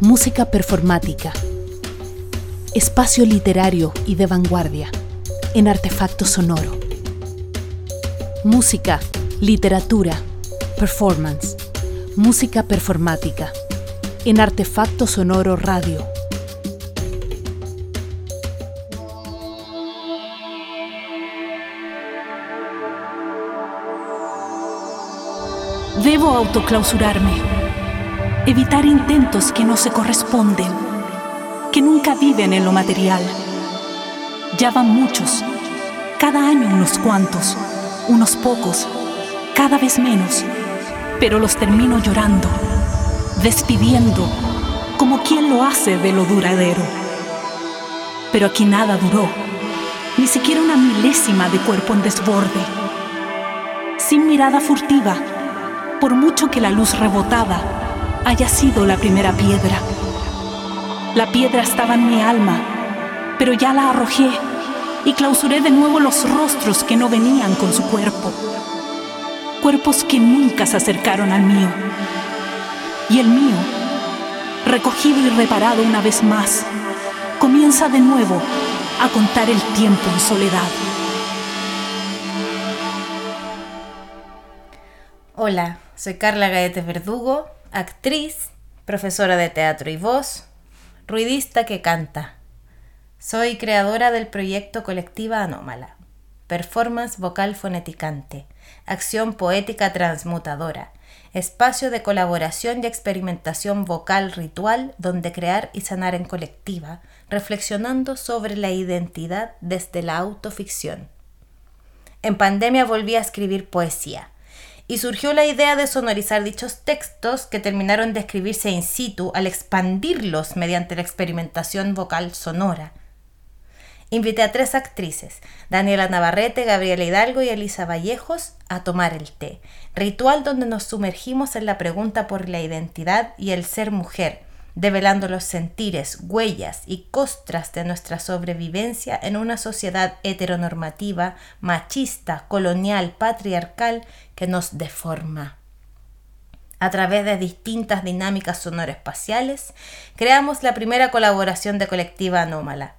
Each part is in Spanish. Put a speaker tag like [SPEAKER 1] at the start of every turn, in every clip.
[SPEAKER 1] Música performática. Espacio literario y de vanguardia en artefacto sonoro. Música, literatura, performance. Música performática en artefacto sonoro radio. Debo autoclausurarme, evitar intentos que no se corresponden, que nunca viven en lo material. Ya van muchos, cada año unos cuantos, unos pocos, cada vez menos, pero los termino llorando, despidiendo, como quien lo hace de lo duradero. Pero aquí nada duró, ni siquiera una milésima de cuerpo en desborde. Sin mirada furtiva, por mucho que la luz rebotada haya sido la primera piedra. La piedra estaba en mi alma, pero ya la arrojé y clausuré de nuevo los rostros que no venían con su cuerpo. Cuerpos que nunca se acercaron al mío. Y el mío, recogido y reparado una vez más, comienza de nuevo a contar el tiempo en soledad.
[SPEAKER 2] Hola, soy Carla Gaete Verdugo, actriz, profesora de teatro y voz, ruidista que canta. Soy creadora del proyecto Colectiva Anómala, performance vocal foneticante, acción poética transmutadora, espacio de colaboración y experimentación vocal ritual donde crear y sanar en colectiva, reflexionando sobre la identidad desde la autoficción. En pandemia volví a escribir poesía y surgió la idea de sonorizar dichos textos que terminaron de escribirse in situ al expandirlos mediante la experimentación vocal sonora. Invité a tres actrices, Daniela Navarrete, Gabriela Hidalgo y Elisa Vallejos, a tomar el té, ritual donde nos sumergimos en la pregunta por la identidad y el ser mujer, develando los sentires, huellas y costras de nuestra sobrevivencia en una sociedad heteronormativa, machista, colonial, patriarcal que nos deforma. A través de distintas dinámicas sonorespaciales, creamos la primera colaboración de colectiva anómala,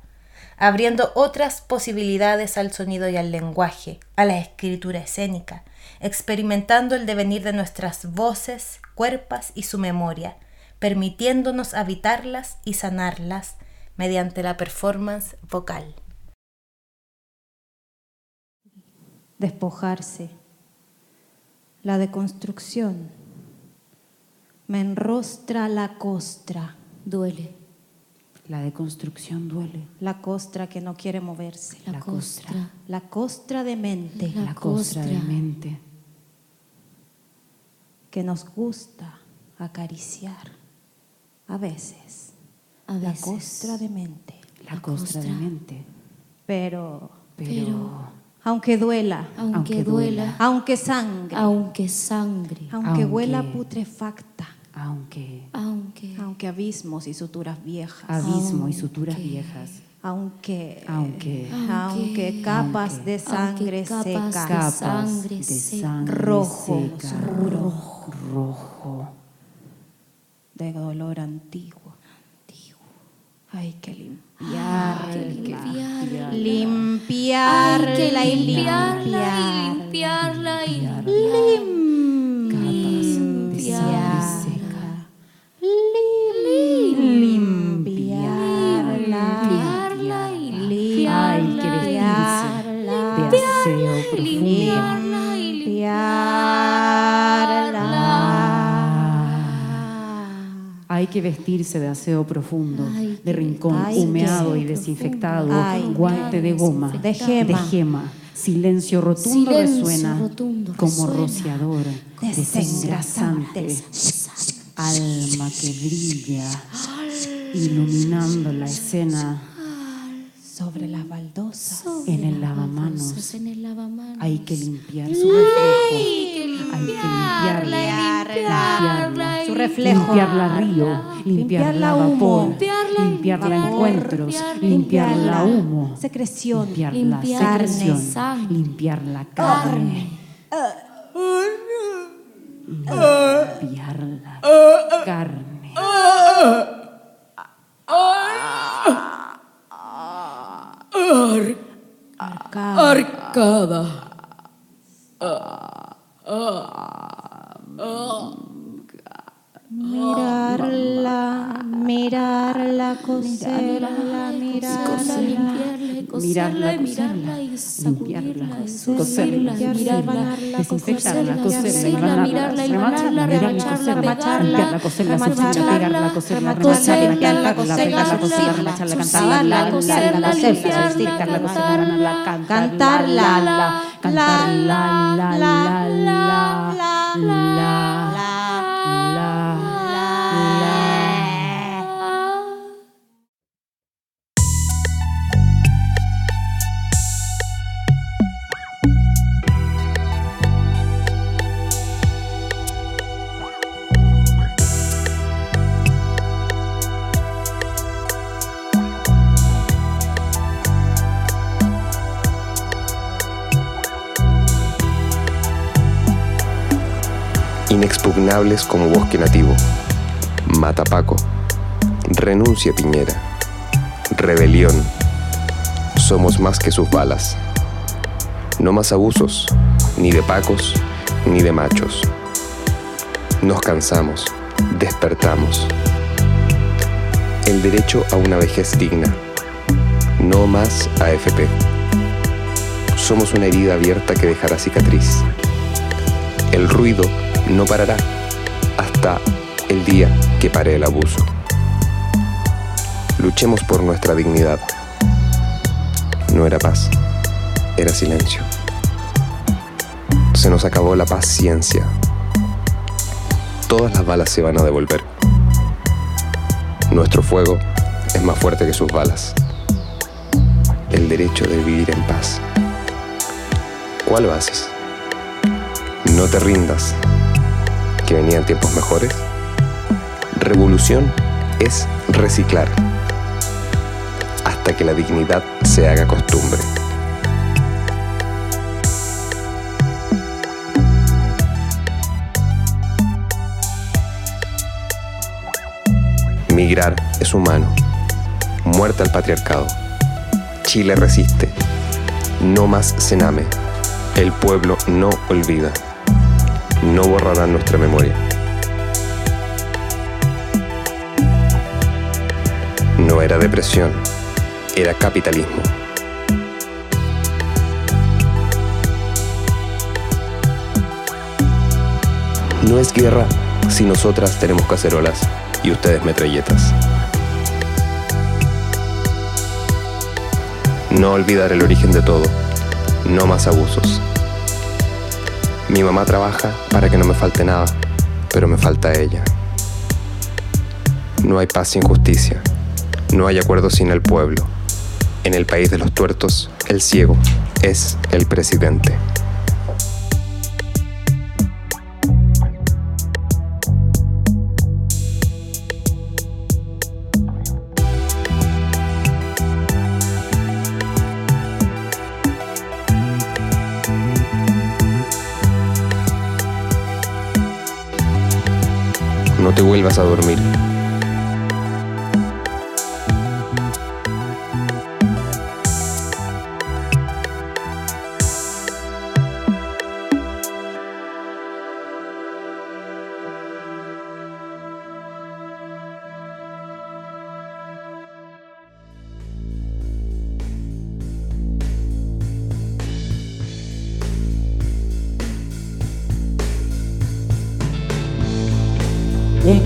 [SPEAKER 2] abriendo otras posibilidades al sonido y al lenguaje, a la escritura escénica, experimentando el devenir de nuestras voces, cuerpos y su memoria, permitiéndonos habitarlas y sanarlas mediante la performance vocal.
[SPEAKER 3] Despojarse. La deconstrucción. Me enrostra la costra. Duele.
[SPEAKER 4] La deconstrucción duele.
[SPEAKER 3] La costra que no quiere moverse.
[SPEAKER 4] La, costra.
[SPEAKER 3] La costra de mente.
[SPEAKER 4] La, costra de mente.
[SPEAKER 3] Que nos gusta acariciar. A veces.
[SPEAKER 5] A
[SPEAKER 3] La
[SPEAKER 5] veces.
[SPEAKER 3] costra de mente.
[SPEAKER 4] La costra de mente.
[SPEAKER 3] Pero,
[SPEAKER 4] Pero,
[SPEAKER 3] aunque duela,
[SPEAKER 5] Aunque, duela,
[SPEAKER 3] aunque sangre,
[SPEAKER 5] aunque sangre,
[SPEAKER 3] aunque,
[SPEAKER 4] aunque-
[SPEAKER 3] huela putrefacta,
[SPEAKER 4] aunque
[SPEAKER 5] aunque,
[SPEAKER 3] aunque abismos y suturas viejas,
[SPEAKER 4] abismo y suturas
[SPEAKER 5] Aunque-
[SPEAKER 4] viejas,
[SPEAKER 3] aunque,
[SPEAKER 4] aunque
[SPEAKER 3] aunque capas de sangre
[SPEAKER 5] capas
[SPEAKER 3] seca,
[SPEAKER 5] de
[SPEAKER 4] capas
[SPEAKER 5] sangre
[SPEAKER 4] de sangre
[SPEAKER 3] Rojo, oscuro.
[SPEAKER 4] rojo,
[SPEAKER 3] de dolor antiguo. Hay que limpiar,
[SPEAKER 5] que limpiarla.
[SPEAKER 3] limpiarla,
[SPEAKER 5] Hay limpiarla y
[SPEAKER 3] limpiarla.
[SPEAKER 5] limpiarla y limpiarla.
[SPEAKER 4] Que vestirse de aseo profundo, Hay de rincón
[SPEAKER 3] Hay
[SPEAKER 4] humeado y desinfectado,
[SPEAKER 3] Ay,
[SPEAKER 4] guante de goma,
[SPEAKER 3] de gema.
[SPEAKER 4] gema. Silencio rotundo
[SPEAKER 5] Silencio
[SPEAKER 4] resuena
[SPEAKER 5] rotundo
[SPEAKER 4] como
[SPEAKER 5] resuena.
[SPEAKER 4] rociador, desengrasante, alma que brilla, iluminando la escena
[SPEAKER 3] sobre las baldosas.
[SPEAKER 5] Sobre
[SPEAKER 4] en el lavamanos.
[SPEAKER 5] En el lavamanos.
[SPEAKER 4] Hay que limpiar su reflejo,
[SPEAKER 5] Hay que
[SPEAKER 4] hay
[SPEAKER 5] limpiarla
[SPEAKER 4] limpiarla,
[SPEAKER 3] su reflejo,
[SPEAKER 4] limpiarla río, limpiarla,
[SPEAKER 3] humo,
[SPEAKER 5] limpiarla,
[SPEAKER 4] limpiarla encuentros,
[SPEAKER 5] limpiarla,
[SPEAKER 4] humo,
[SPEAKER 3] secreción,
[SPEAKER 4] limpiarla secreción, limpiarla carne, limpiarla carne.
[SPEAKER 3] Arcada. Arcada. Ah, ah. Mirarla, mirarla, coserla, mirarla,
[SPEAKER 5] limpiarla y coserla,
[SPEAKER 4] Mirarla,
[SPEAKER 5] y mirarla y
[SPEAKER 4] limpiarla,
[SPEAKER 5] sacudirla,
[SPEAKER 4] coserla,
[SPEAKER 5] mirarla,
[SPEAKER 4] desinfectarla,
[SPEAKER 5] coserla,
[SPEAKER 4] coserla,
[SPEAKER 5] mirarla y
[SPEAKER 4] remanarla,
[SPEAKER 5] remacharla,
[SPEAKER 4] remacharla,
[SPEAKER 5] coserla, pegarla,
[SPEAKER 4] coserla,
[SPEAKER 5] coserla,
[SPEAKER 4] pegarla, coserla,
[SPEAKER 5] coserla,
[SPEAKER 4] remacharla,
[SPEAKER 5] coserla,
[SPEAKER 4] coserla, remacharla,
[SPEAKER 5] coserla,
[SPEAKER 4] cantarla,
[SPEAKER 5] coserla,
[SPEAKER 4] cantarla,
[SPEAKER 5] cantarla,
[SPEAKER 4] cantarla,
[SPEAKER 5] la,
[SPEAKER 4] cantarla,
[SPEAKER 5] la,
[SPEAKER 4] la, la,
[SPEAKER 5] la,
[SPEAKER 4] la,
[SPEAKER 5] la,
[SPEAKER 6] Inexpugnables como bosque nativo. Mata Paco. Renuncia Piñera. Rebelión. Somos más que sus balas. No más abusos, ni de pacos, ni de machos. Nos cansamos, despertamos. El derecho a una vejez digna. No más AFP. Somos una herida abierta que dejará cicatriz. El ruido no parará hasta el día que pare el abuso. Luchemos por nuestra dignidad. No era paz, era silencio. Se nos acabó la paciencia. Todas las balas se van a devolver. Nuestro fuego es más fuerte que sus balas. El derecho de vivir en paz. ¿Cuál bases? No te rindas, que venían tiempos mejores. Revolución es reciclar hasta que la dignidad se haga costumbre. Migrar es humano. Muerta al patriarcado. Chile resiste. No más cename. El pueblo no olvida. No borrará nuestra memoria. No era depresión, era capitalismo. No es guerra si nosotras tenemos cacerolas y ustedes metralletas. No olvidar el origen de todo, no más abusos. Mi mamá trabaja para que no me falte nada, pero me falta ella. No hay paz sin justicia, no hay acuerdo sin el pueblo. En el país de los tuertos, el ciego es el presidente. A dormir.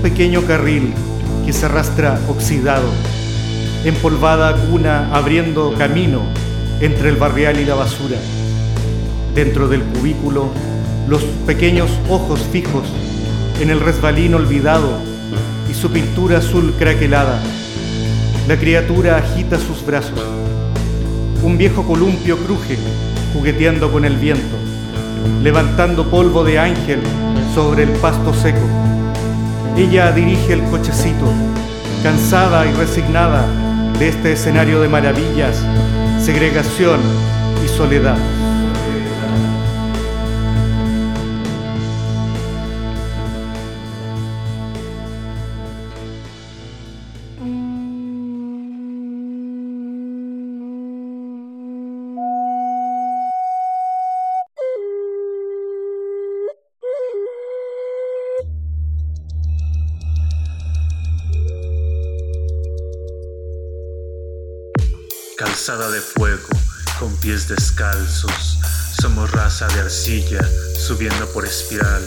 [SPEAKER 7] Pequeño carril que se arrastra oxidado, empolvada cuna abriendo camino entre el barrial y la basura. Dentro del cubículo, los pequeños ojos fijos en el resbalín olvidado y su pintura azul craquelada. La criatura agita sus brazos. Un viejo columpio cruje, jugueteando con el viento, levantando polvo de ángel sobre el pasto seco. Ella dirige el cochecito, cansada y resignada de este escenario de maravillas, segregación y soledad.
[SPEAKER 8] Calzada de fuego, con pies descalzos. Somos raza de arcilla, subiendo por espiral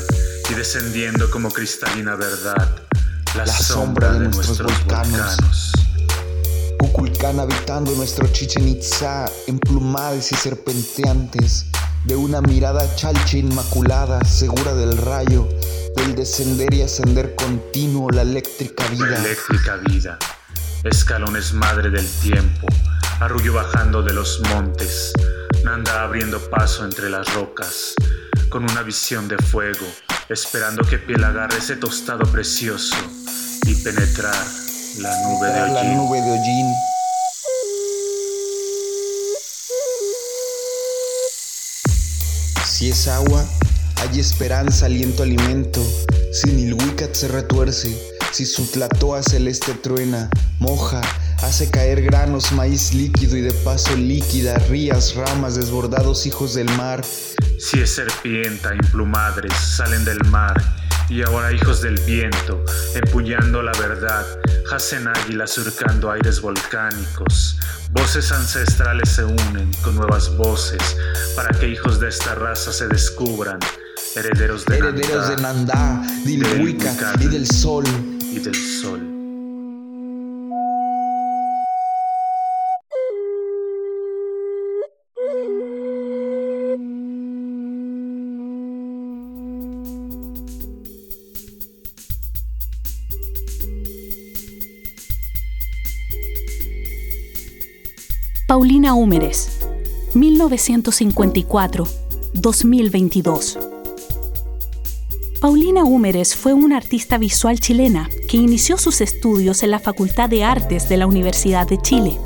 [SPEAKER 8] y descendiendo como cristalina verdad, la, sombra, de, nuestros, volcanos.
[SPEAKER 9] Kukulkan habitando nuestro Chichen Itza, emplumadas y serpenteantes, de una mirada chalcha inmaculada, segura del rayo, del descender y ascender continuo, la eléctrica vida.
[SPEAKER 8] La eléctrica vida. Escalones madre del tiempo, arrullo bajando de los montes, Nanda abriendo paso entre las rocas, con una visión de fuego, esperando que piel agarre ese tostado precioso y penetrar la nube de
[SPEAKER 9] La nube de hollín. Si es agua, hay esperanza, aliento, alimento. Si Nilhuicat se retuerce, si su tlatoa celeste truena, moja, hace caer granos, maíz líquido y de paso líquida, rías, ramas, desbordados hijos del mar.
[SPEAKER 8] Si es serpienta, implumadres, salen del mar, y ahora hijos del viento, empuñando la verdad, hacen águilas surcando aires volcánicos. Voces ancestrales se unen con nuevas voces para que hijos de esta raza se descubran, herederos de
[SPEAKER 9] Herederos de Nandá, de y del sol.
[SPEAKER 8] y del sol.
[SPEAKER 1] Paulina Húmeres, 1954-2022. Paulina Húmeres fue una artista visual chilena que inició sus estudios en la Facultad de Artes de la Universidad de Chile.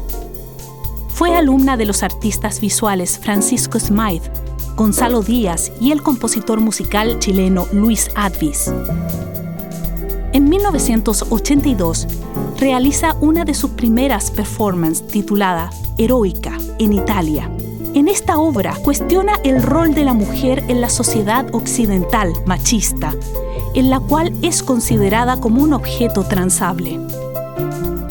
[SPEAKER 1] Fue alumna de los artistas visuales Francisco Smythe, Gonzalo Díaz y el compositor musical chileno Luis Advis. En 1982, realiza una de sus primeras performances titulada Heroica en Italia. En esta obra cuestiona el rol de la mujer en la sociedad occidental machista, en la cual es considerada como un objeto transable.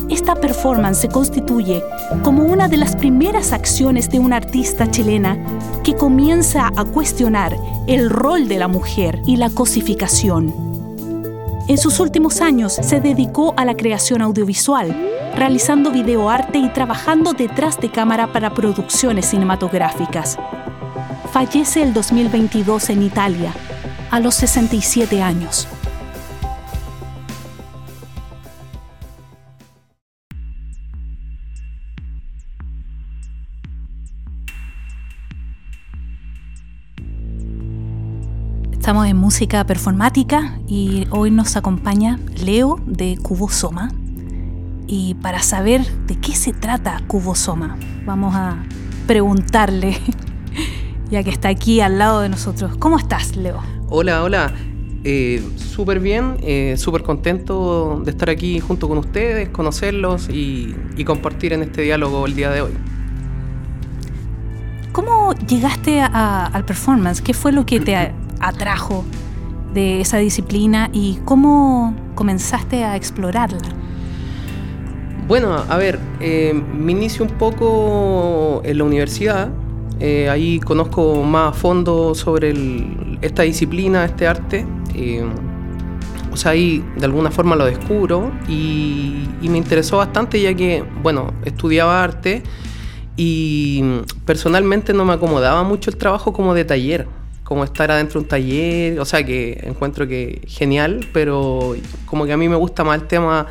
[SPEAKER 1] Esta performance se constituye como una de las primeras acciones de una artista chilena que comienza a cuestionar el rol de la mujer y la cosificación. En sus últimos años se dedicó a la creación audiovisual, realizando videoarte y trabajando detrás de cámara para producciones cinematográficas. Fallece el 2022 en Italia, a los 67 años. Estamos en música performática y hoy nos acompaña Leo de Cubosoma. Y para saber de qué se trata Cubosoma, vamos a preguntarle, ya que está aquí al lado de nosotros. ¿Cómo estás, Leo?
[SPEAKER 10] Hola, hola. Eh, súper bien, eh, súper contento de estar aquí junto con ustedes, conocerlos y, y compartir en este diálogo el día de hoy.
[SPEAKER 1] ¿Cómo llegaste a- al performance? ¿Qué fue lo que te atrajo de esa disciplina y cómo comenzaste a explorarla?
[SPEAKER 10] Bueno, a ver, eh, me inicio un poco en la universidad. eh, ahí conozco más a fondo sobre el- esta disciplina, este arte. eh, o sea, ahí de alguna forma lo descubro y, y me interesó bastante ya que, bueno, estudiaba arte y personalmente no me acomodaba mucho el trabajo como de taller, como estar adentro de un taller, o sea que encuentro que genial, pero como que a mí me gusta más el tema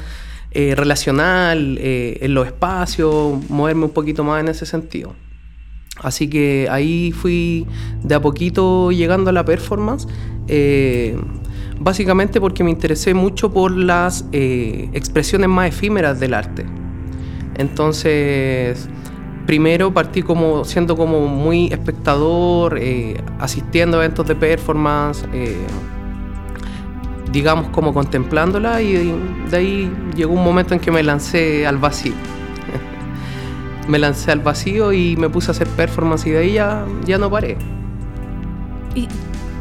[SPEAKER 10] eh, relacional, eh, en los espacios, moverme un poquito más en ese sentido. Así que ahí fui de a poquito llegando a la performance, eh, básicamente porque me interesé mucho por las expresiones más efímeras del arte. Entonces, primero partí como siendo como muy espectador, asistiendo a eventos de performance, digamos como contemplándola y de ahí llegó un momento en que me lancé al vacío. me lancé al vacío y me puse a hacer performance y de ahí ya, ya no paré.
[SPEAKER 1] ¿Y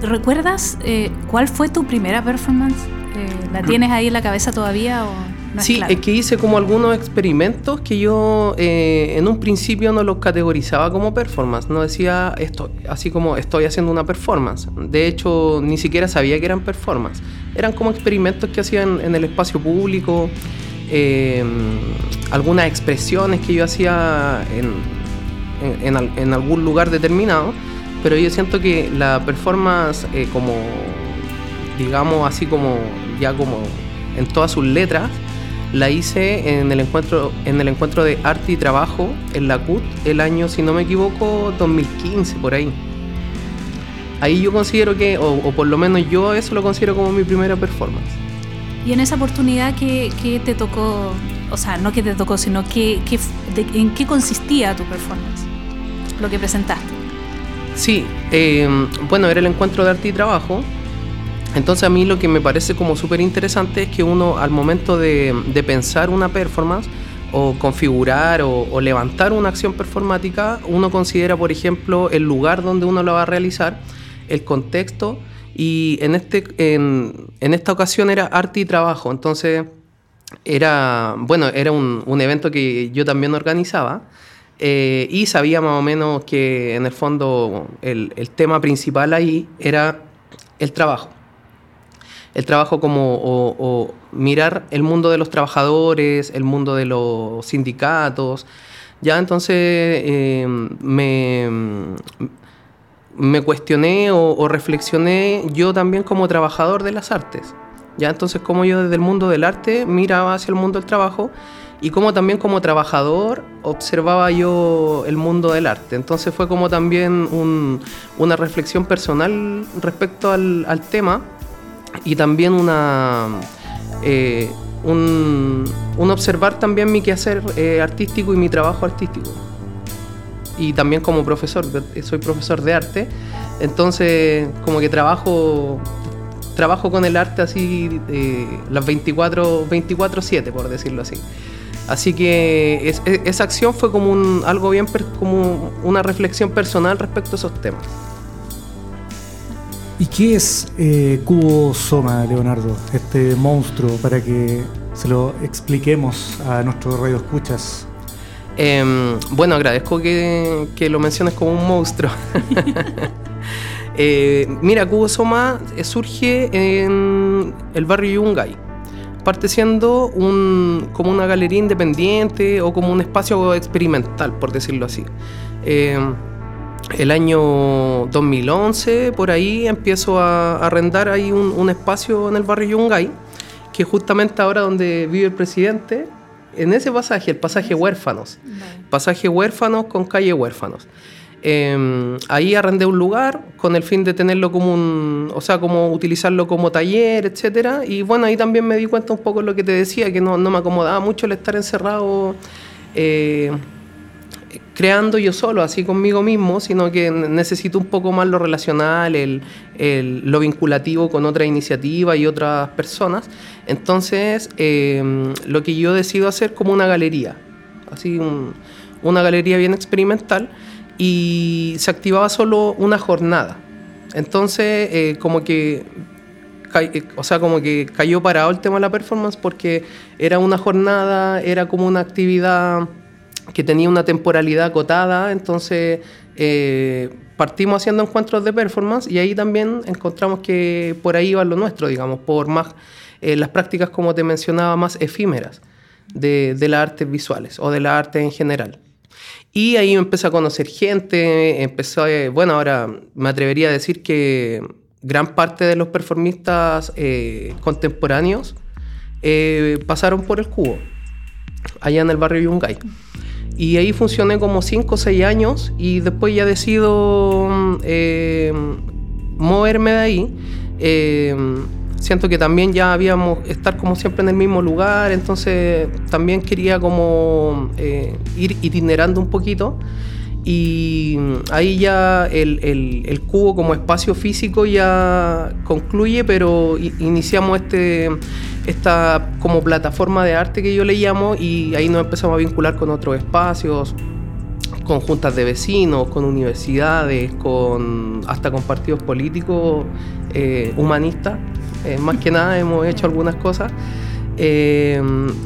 [SPEAKER 1] ¿Recuerdas eh, cuál fue tu primera performance? Eh, ¿La tienes ahí en la cabeza todavía? O... No
[SPEAKER 10] sí,
[SPEAKER 1] es claro.
[SPEAKER 10] es que hice como algunos experimentos que yo eh, en un principio no los categorizaba como performance. No decía esto, así como estoy haciendo una performance. De hecho, ni siquiera sabía que eran performance. Eran como experimentos que hacían en el espacio público, eh, algunas expresiones que yo hacía en, en- en en algún lugar determinado. Pero yo siento que la performance eh, como, digamos así como, ya como en todas sus letras, la hice en el encuentro, en el encuentro de arte y trabajo en la CUT el año, si no me equivoco, 2015, por ahí. Ahí yo considero que, o, o por lo menos yo eso lo considero como mi primera performance.
[SPEAKER 1] Y en esa oportunidad que, que te tocó, o sea, no que te tocó, sino que, que de- en qué consistía tu performance, lo que presentaste.
[SPEAKER 10] Sí, eh, bueno, era el encuentro de arte y trabajo. Entonces a mí lo que me parece como súper interesante es que uno al momento de, de pensar una performance o configurar o, levantar una acción performática, uno considera, por ejemplo, el lugar donde uno la va a realizar, el contexto y en, este, en, en esta ocasión era arte y trabajo. Entonces era, bueno, era un, un evento que yo también organizaba eh, y sabía más o menos que en el fondo el, el tema principal ahí era el trabajo. El trabajo como o, mirar el mundo de los trabajadores, el mundo de los sindicatos. Ya entonces eh, me, me cuestioné o, reflexioné yo también como trabajador de las artes. Ya entonces como yo desde el mundo del arte miraba hacia el mundo del trabajo y como también como trabajador observaba yo el mundo del arte. Entonces fue como también un- una reflexión personal respecto al tema y también una eh, un, observar también mi quehacer eh, artístico y mi trabajo artístico. Y también como profesor de- soy profesor de arte entonces como que trabajo trabajo con el arte así eh, las 24 24 7 por decirlo así. Así que es- es- esa acción fue como un algo bien como una reflexión personal respecto a esos temas
[SPEAKER 7] ¿Y qué es eh, Cubo Soma, Leonardo? Este monstruo, para que se lo expliquemos a nuestros radioescuchas.
[SPEAKER 10] Em, bueno, agradezco que, lo menciones como un monstruo. Eh, mira, Cubo Soma eh, surge en el barrio Yungay. Parte siendo un, como una galería independiente o como un espacio experimental, por decirlo así. Em, el año 2011, por ahí, empiezo a arrendar ahí un, un espacio en el barrio Yungay, que justamente ahora donde vive el presidente, en ese pasaje, el pasaje Huérfanos. Pasaje Huérfanos con calle Huérfanos. Eh, ahí arrendé un lugar con el fin de tenerlo como un, o sea, como utilizarlo como taller, etcétera. Y bueno, ahí también me di cuenta un poco de lo que te decía, que no, no me acomodaba mucho el estar encerrado eh, creando yo solo, así conmigo mismo, sino que ne- necesito un poco más lo relacional, el, el- lo vinculativo con otra iniciativa y otras personas. Entonces, eh, lo que yo decido hacer como una galería, así un- una galería bien experimental, y se activaba solo una jornada. Entonces, eh, como que eh, o sea, como que cayó parado el tema de la performance porque era una jornada, era como una actividad que tenía una temporalidad acotada, entonces eh, partimos haciendo encuentros de performance y ahí también encontramos que por ahí iba lo nuestro, digamos, por más eh, las prácticas, como te mencionaba, más efímeras de, de las artes visuales o de la arte en general. Y ahí empecé a conocer gente, empecé, bueno, ahora me atrevería a decir que gran parte de los performistas eh, contemporáneos eh, pasaron por el cubo, allá en el barrio Yungay. Y ahí funcioné como 5 o 6 años y después ya decido eh, moverme de ahí. Eh, siento que también ya habíamos estar como siempre en el mismo lugar, entonces también quería como eh, ir itinerando un poquito. Y ahí ya el, el- cubo como espacio físico ya concluye, pero iniciamos este, esta como plataforma de arte que yo le llamo y ahí nos empezamos a vincular con otros espacios, con juntas de vecinos, con universidades, con hasta con partidos políticos eh, humanistas. Eh, más que nada hemos hecho algunas cosas. Eh,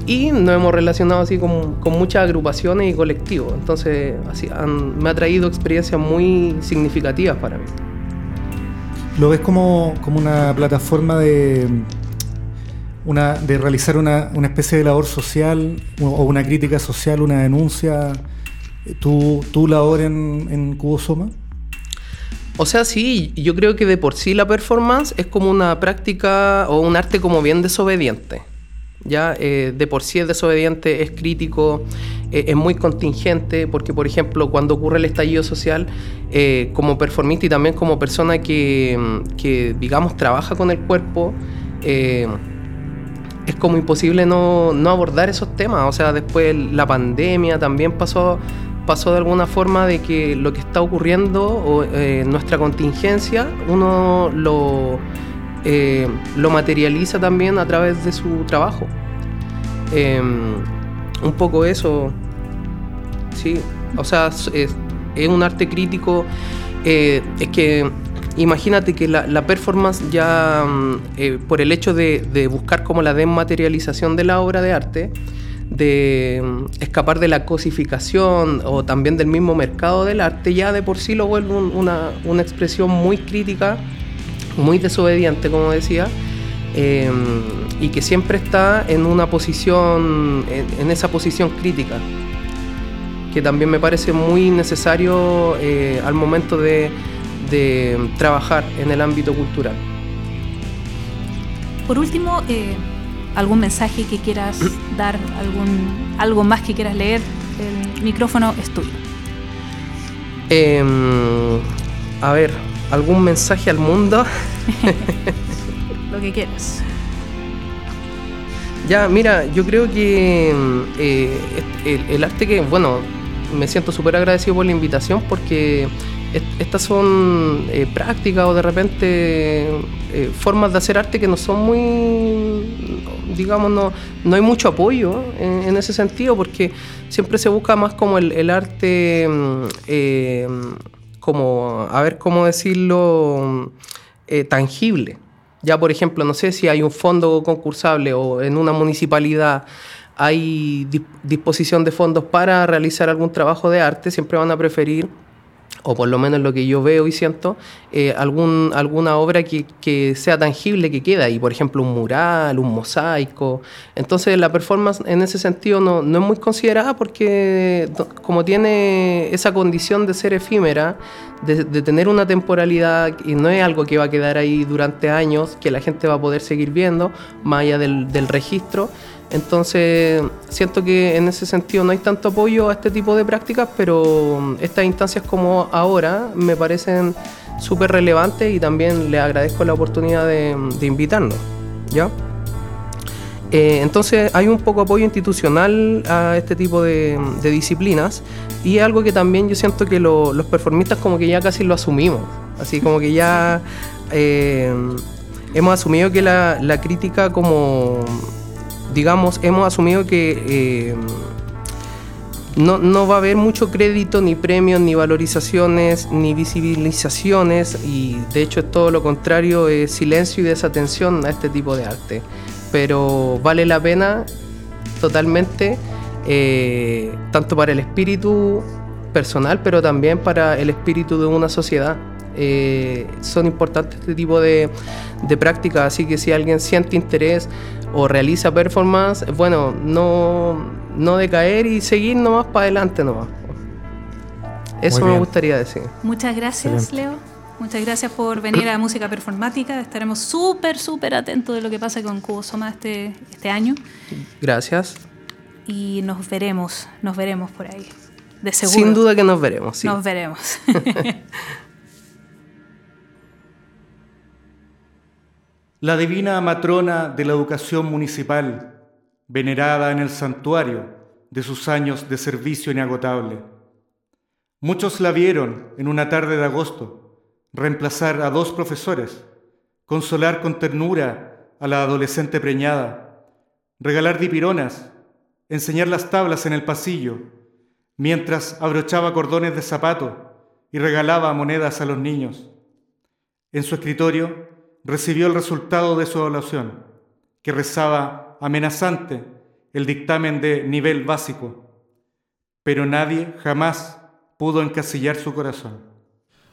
[SPEAKER 10] y nos hemos relacionado así con, con, muchas agrupaciones y colectivos. Entonces, así han, me ha traído experiencias muy significativas para mí.
[SPEAKER 7] ¿Lo ves como, como una plataforma de, una, de realizar una, una, especie de labor social o una crítica social, una denuncia? ¿Tu, tu labor en, en Cubo Soma?
[SPEAKER 10] O sea, sí, yo creo que de por sí la performance es como una práctica o un arte como bien desobediente. Ya eh, de por sí es desobediente, es crítico, eh, es muy contingente, porque por ejemplo cuando ocurre el estallido social, eh, como performista y también como persona que, que digamos trabaja con el cuerpo, es como imposible no, no, abordar esos temas. O sea, después la pandemia también pasó, pasó de alguna forma de que lo que está ocurriendo, o nuestra contingencia, uno lo, eh, lo materializa también a través de su trabajo. Eh, un poco eso, sí. O sea, es, es un arte crítico. es que imagínate que la, la performance ya, eh, por el hecho de, de, buscar como la desmaterialización de la obra de arte, de um, escapar de la cosificación o también del mismo mercado del arte, ya de por sí lo vuelve un, una, una, expresión muy crítica, muy desobediente, como decía, eh, y que siempre está en una posición, en, en esa posición crítica que también me parece muy necesario eh, al momento de, de trabajar en el ámbito cultural.
[SPEAKER 1] Por último, eh, ¿algún mensaje que quieras dar? Algún, ¿Algo más que quieras leer? El micrófono es tuyo.
[SPEAKER 10] Eh, a ver, ¿algún mensaje al mundo?
[SPEAKER 1] Lo que quieras.
[SPEAKER 10] Ya, mira, yo creo que eh, el, el, arte que, bueno, me siento súper agradecido por la invitación porque estas son eh, prácticas o de repente eh, formas de hacer arte que no son muy, digamos, no, no hay mucho apoyo en, en, ese sentido porque siempre se busca más como el, el arte, eh, como, a ver cómo decirlo, eh, tangible. Ya, por ejemplo, no sé si hay un fondo concursable o en una municipalidad hay disposición de fondos para realizar algún trabajo de arte, siempre van a preferir o por lo menos lo que yo veo y siento, eh, algún, alguna obra que, que, sea tangible que queda ahí, por ejemplo un mural, un mosaico. Entonces la performance en ese sentido no, no es muy considerada porque como tiene esa condición de ser efímera, de, de, tener una temporalidad y no es algo que va a quedar ahí durante años, que la gente va a poder seguir viendo, más allá del, del registro. Entonces, siento que en ese sentido no hay tanto apoyo a este tipo de prácticas, pero estas instancias como ahora me parecen súper relevantes y también le agradezco la oportunidad de, de invitarnos. ¿ya? Eh, entonces, hay un poco apoyo institucional a este tipo de, de disciplinas y algo que también yo siento que lo, los performistas como que ya casi lo asumimos, así como que ya eh, hemos asumido que la crítica como digamos, hemos asumido que eh, no, no, va a haber mucho crédito, ni premios, ni valorizaciones, ni visibilizaciones, y de hecho es todo lo contrario, es silencio y desatención a este tipo de arte. Pero vale la pena totalmente, eh, tanto para el espíritu personal, pero también para el espíritu de una sociedad. Eh, son importantes este tipo de, de prácticas, así que si alguien siente interés o realiza performance, bueno, no, no decaer y seguir nomás para adelante nomás. Eso me gustaría decir.
[SPEAKER 1] Muchas gracias, Excelente. Leo. Muchas gracias por venir a Música Performática. Estaremos súper, súper atentos de lo que pasa con Cubo Soma este, este año.
[SPEAKER 10] Gracias.
[SPEAKER 1] Y nos veremos, nos veremos por ahí. De seguro.
[SPEAKER 10] Sin duda que nos veremos, sí.
[SPEAKER 1] Nos veremos.
[SPEAKER 7] la divina matrona de la educación municipal, venerada en el santuario de sus años de servicio inagotable. Muchos la vieron en una tarde de agosto reemplazar a dos profesores, consolar con ternura a la adolescente preñada, regalar dipironas, enseñar las tablas en el pasillo, mientras abrochaba cordones de zapato y regalaba monedas a los niños. En su escritorio, recibió el resultado de su evaluación, que rezaba amenazante el dictamen de nivel básico, pero nadie jamás pudo encasillar su corazón.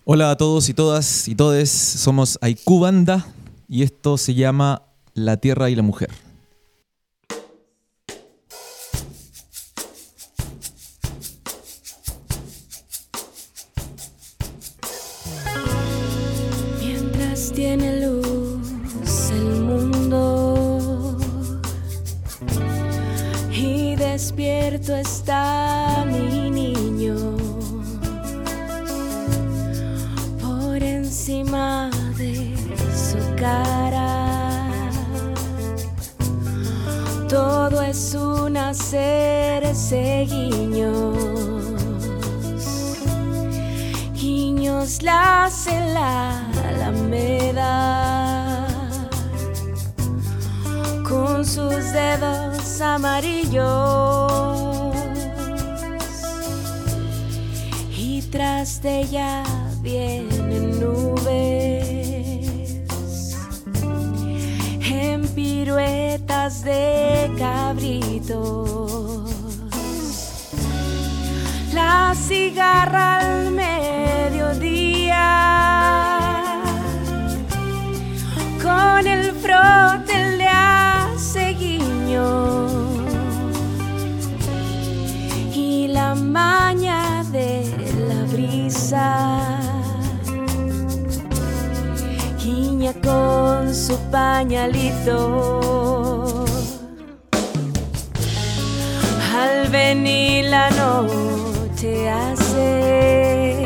[SPEAKER 11] Hola a todos y todas y todes, somos Aiku Banda y esto se llama La Tierra y la Mujer.
[SPEAKER 5] Hacerse guiños. Guiños las en la alameda. Con sus dedos amarillos. Y tras de ella vienen nubes. En piruetas de cabritos. La cigarra al mediodía. Con el frote le hace guiño y la maña de la brisa. Guiña con su pañalito al venir la noche hace.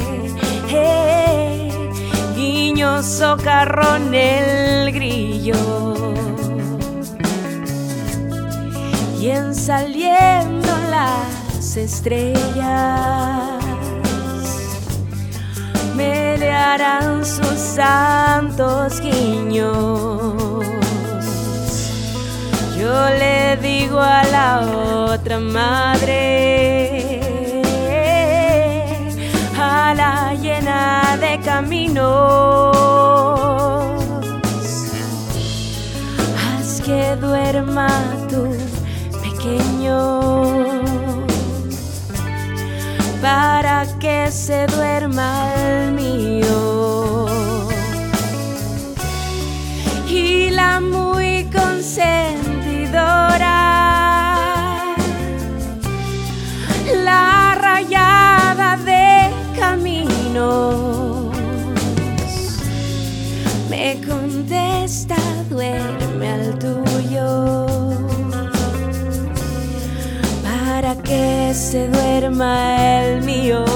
[SPEAKER 5] Eh, guiño socarrón el grillo. Y en saliendo las estrellas me harán sus santos guiños. Yo le a la otra madre, a la llena de caminos, haz que duerma tu pequeño, para que se duerma duerma el mío.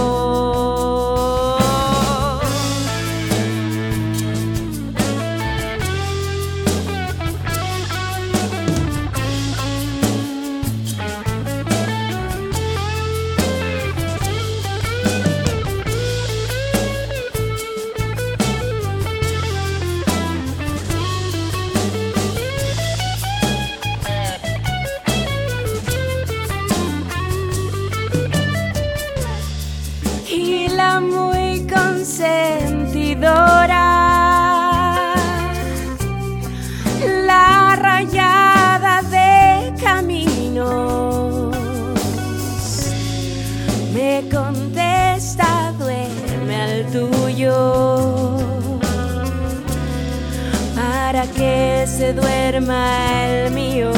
[SPEAKER 5] Se duerma el mío.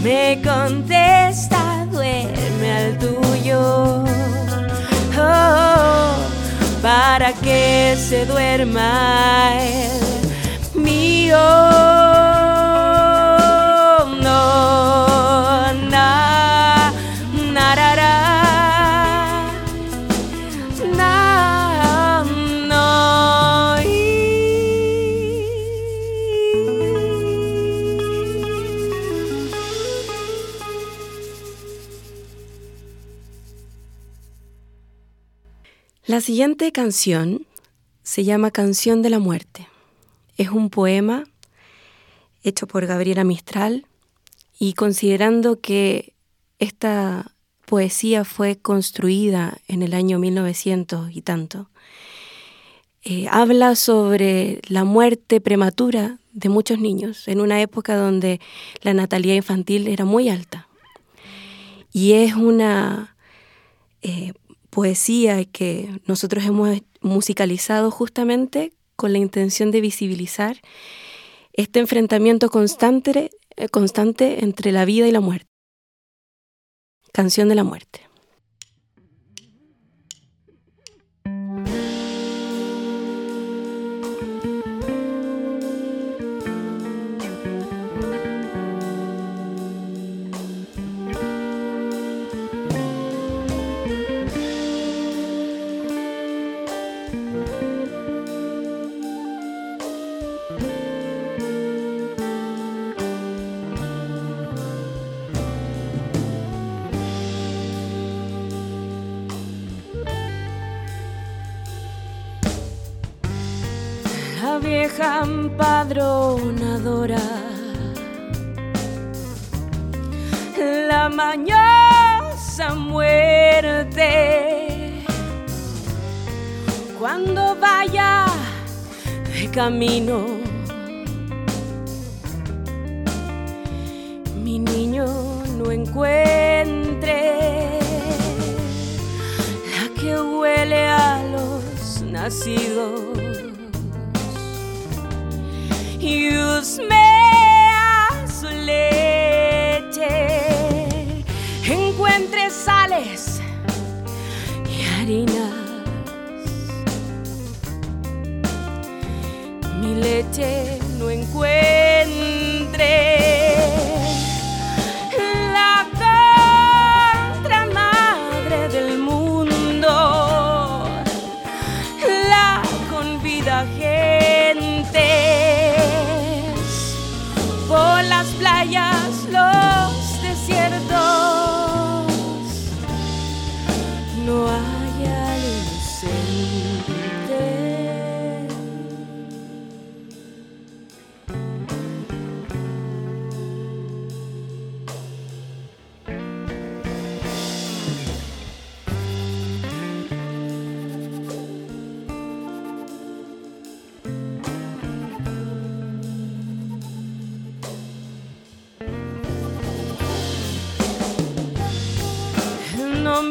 [SPEAKER 5] Me contesta, duerme al tuyo. Oh, para que se duerma el mío. La siguiente canción se llama Canción de la Muerte. Es un poema hecho por Gabriela Mistral y considerando que esta poesía fue construida en el año 1900 y tanto, eh, habla sobre la muerte prematura de muchos niños, en una época donde la natalidad infantil era muy alta. Y es una eh, poesía que nosotros hemos musicalizado justamente con la intención de visibilizar este enfrentamiento constante, eh, constante entre la vida y la muerte. Canción de la muerte. Empadronadora, la mañosa muerte, cuando vaya de camino, mi niño no encuentre la que huele a los nacidos y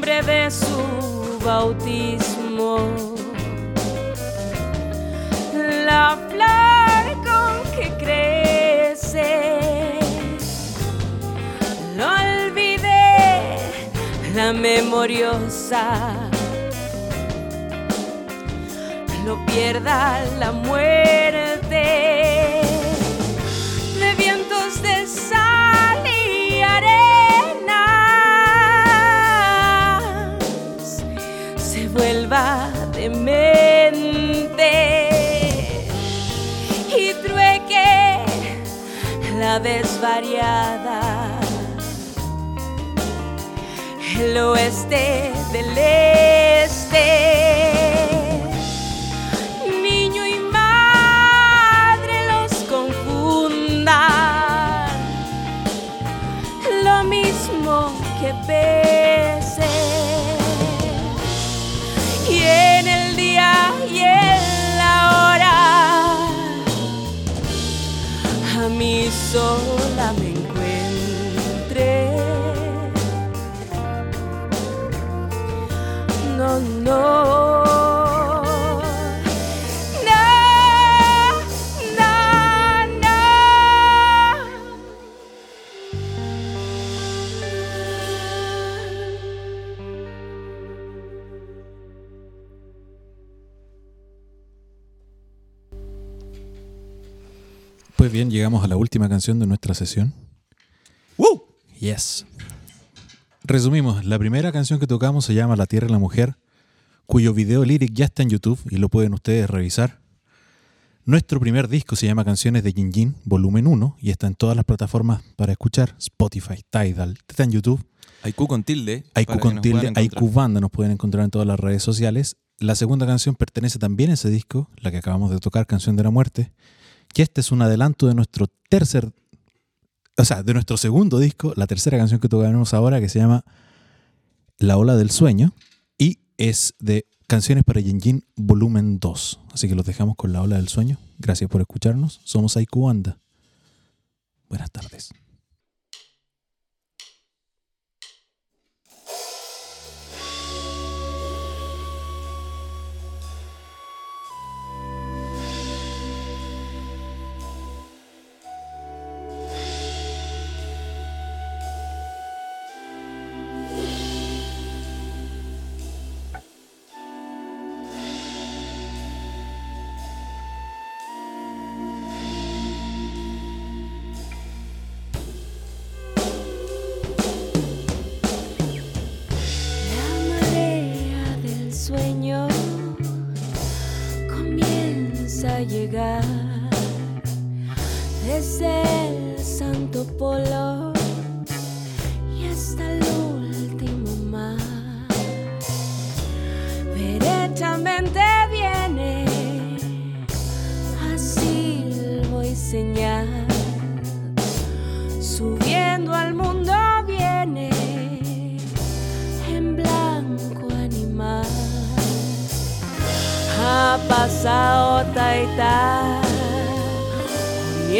[SPEAKER 5] nombre de su bautismo. La flor con que crece, lo olvidé, la memoriosa. No pierda la muerte la desvariada el oeste del este. Niño y madre los confundan. Lo mismo que pese y en el día y mí
[SPEAKER 11] bien, llegamos a la última canción de nuestra sesión. ¡Woo! Yes. Resumimos, la primera canción que tocamos se llama La Tierra y la Mujer, cuyo video lyric ya está en YouTube y lo pueden ustedes revisar. Nuestro primer disco se llama Canciones de Yin Yin, volumen 1, y está en todas las plataformas para escuchar, Spotify, Tidal, está en YouTube.
[SPEAKER 12] IQ con tilde.
[SPEAKER 11] IQ con tilde, IQ. Banda nos pueden encontrar en todas las redes sociales. La segunda canción pertenece también a ese disco, la que acabamos de tocar, Canción de la Muerte, que este es un adelanto de nuestro tercer, o sea, de nuestro segundo disco, la tercera canción que tocamos ahora, que se llama La Ola del Sueño, y es de Canciones para Yenjin Volumen 2. Así que los dejamos con la ola del sueño. Gracias por escucharnos. Somos Aiku Anda. Buenas tardes.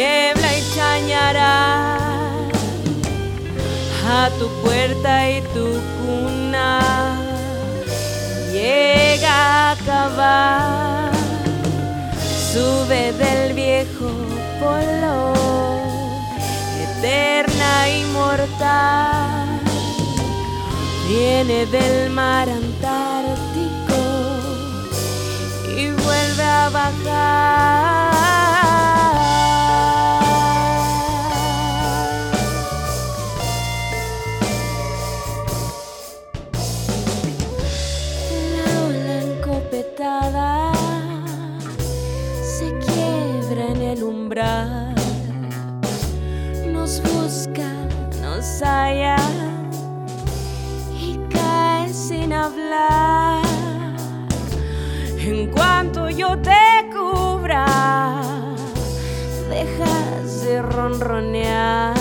[SPEAKER 5] Niebla y chañará a tu puerta y tu cuna llega a acabar. Sube del viejo polo, eterna inmortal viene del mar Antártico y vuelve a bajar. Nos busca, nos halla y cae sin hablar. En cuanto yo te cubra, dejas de ronronear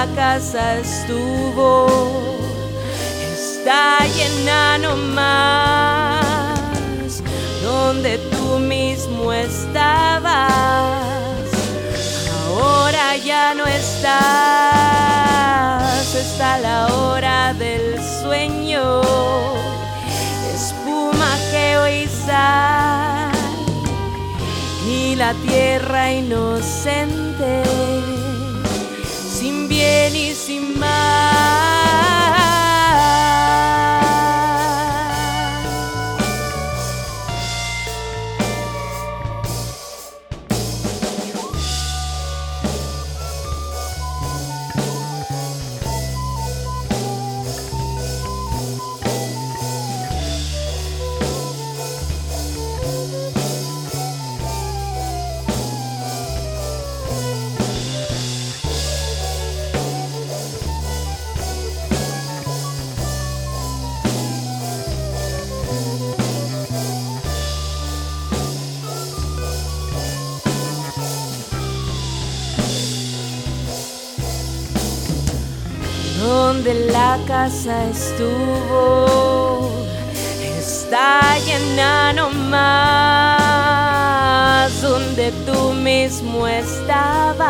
[SPEAKER 5] la casa estuvo, está llena nomás. Donde tú mismo estabas, ahora ya no estás. Está la hora del sueño, espuma que hoy sal y la tierra inocente, sin casa estuvo está llena nomás donde tú mismo estabas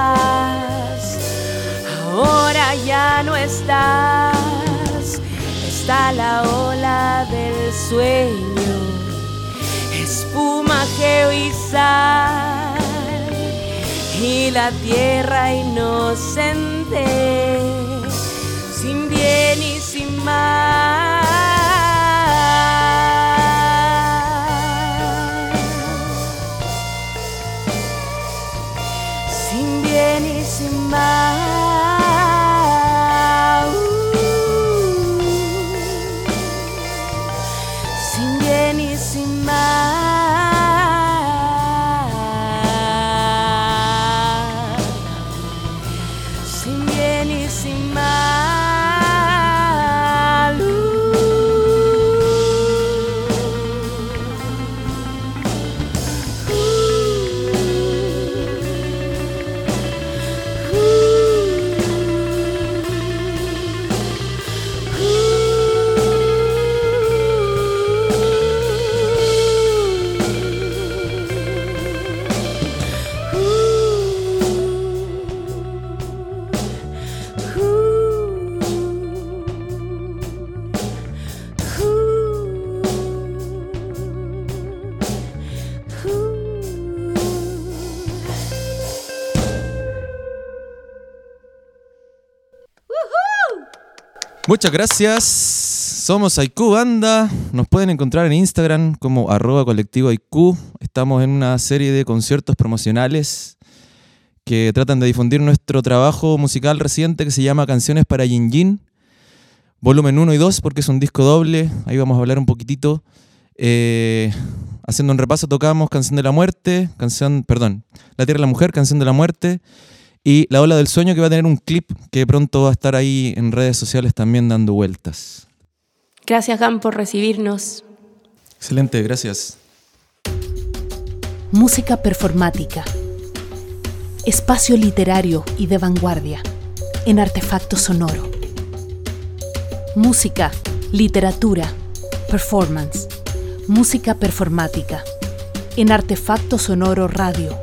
[SPEAKER 5] ahora ya no estás está la ola del sueño espuma geo y la tierra inocente mal. Sin bien y sin mal.
[SPEAKER 13] Muchas gracias. Somos Aiku Banda. Nos pueden encontrar en Instagram como arroba colectivo Aiku. Estamos en una serie de conciertos promocionales que tratan de difundir nuestro trabajo musical reciente que se llama Canciones para Yin Yin. Volumen 1 y 2 porque es un disco doble. Ahí vamos a hablar un poquitito. Eh, haciendo un repaso tocamos Canción de la Muerte, canción, perdón, La Tierra de la Mujer, Canción de la Muerte y La Ola del Sueño que va a tener un clip que pronto va a estar ahí en redes sociales también dando vueltas.
[SPEAKER 14] Gracias, Gam, por recibirnos.
[SPEAKER 13] Excelente, gracias.
[SPEAKER 15] Música performática. Espacio literario y de vanguardia en artefacto sonoro. Música, literatura, performance. Música performática en artefacto sonoro radio